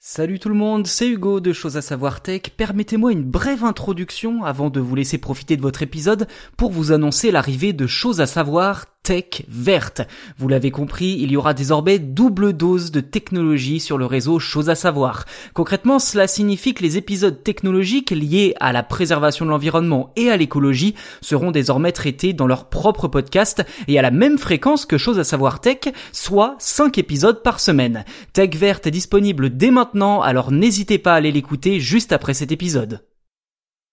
Salut tout le monde, c'est Hugo de Choses à savoir tech. Permettez-moi une brève introduction avant de vous laisser profiter de votre épisode pour vous annoncer l'arrivée de Choses à savoir tech verte. Vous l'avez compris, il y aura désormais double dose de technologie sur le réseau Chose à savoir. Concrètement, cela signifie que les épisodes technologiques liés à la préservation de l'environnement et à l'écologie seront désormais traités dans leur propre podcast et à la même fréquence que Chose à savoir tech, soit 5 épisodes par semaine. Tech verte est disponible dès maintenant, alors n'hésitez pas à aller l'écouter juste après cet épisode.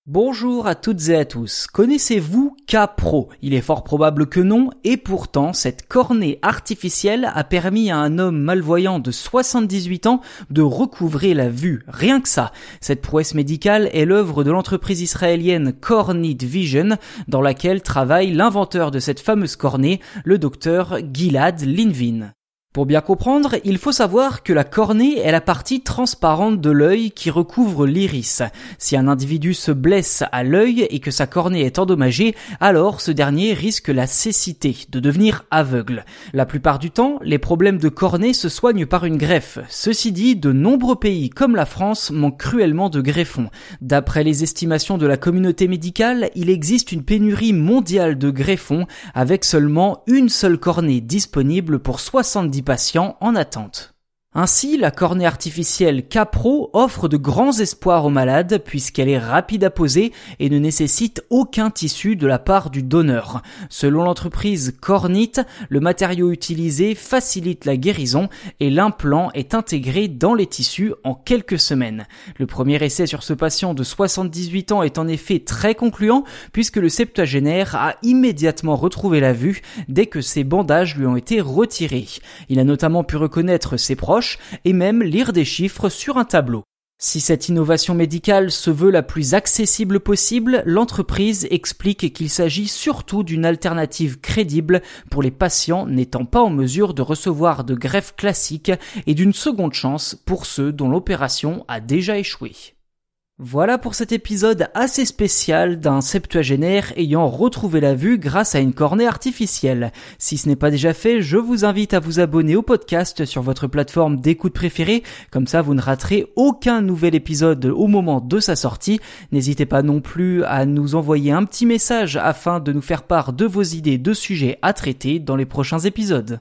Bonjour à toutes et à tous. Connaissez-vous K-Pro? Il est fort probable que non, et pourtant, cette cornée artificielle a permis à un homme malvoyant de 78 ans de recouvrer la vue. Rien que ça. Cette prouesse médicale est l'œuvre de l'entreprise israélienne Cornit Vision, dans laquelle travaille l'inventeur de cette fameuse cornée, le docteur Gilad Linvin. Pour bien comprendre, il faut savoir que la cornée est la partie transparente de l'œil qui recouvre l'iris. Si un individu se blesse à l'œil et que sa cornée est endommagée, alors ce dernier risque la cécité, de devenir aveugle. La plupart du temps, les problèmes de cornée se soignent par une greffe. Ceci dit, de nombreux pays comme la France manquent cruellement de greffons. D'après les estimations de la communauté médicale, il existe une pénurie mondiale de greffons avec seulement une seule cornée disponible pour 70 patients en attente. Ainsi, la cornée artificielle Capro offre de grands espoirs aux malades puisqu'elle est rapide à poser et ne nécessite aucun tissu de la part du donneur. Selon l'entreprise Cornit, le matériau utilisé facilite la guérison et l'implant est intégré dans les tissus en quelques semaines. Le premier essai sur ce patient de 78 ans est en effet très concluant puisque le septuagénaire a immédiatement retrouvé la vue dès que ses bandages lui ont été retirés. Il a notamment pu reconnaître ses proches et même lire des chiffres sur un tableau. Si cette innovation médicale se veut la plus accessible possible, l'entreprise explique qu'il s'agit surtout d'une alternative crédible pour les patients n'étant pas en mesure de recevoir de greffes classiques et d'une seconde chance pour ceux dont l'opération a déjà échoué. Voilà pour cet épisode assez spécial d'un septuagénaire ayant retrouvé la vue grâce à une cornée artificielle. Si ce n'est pas déjà fait, je vous invite à vous abonner au podcast sur votre plateforme d'écoute préférée, comme ça vous ne raterez aucun nouvel épisode au moment de sa sortie. N'hésitez pas non plus à nous envoyer un petit message afin de nous faire part de vos idées de sujets à traiter dans les prochains épisodes.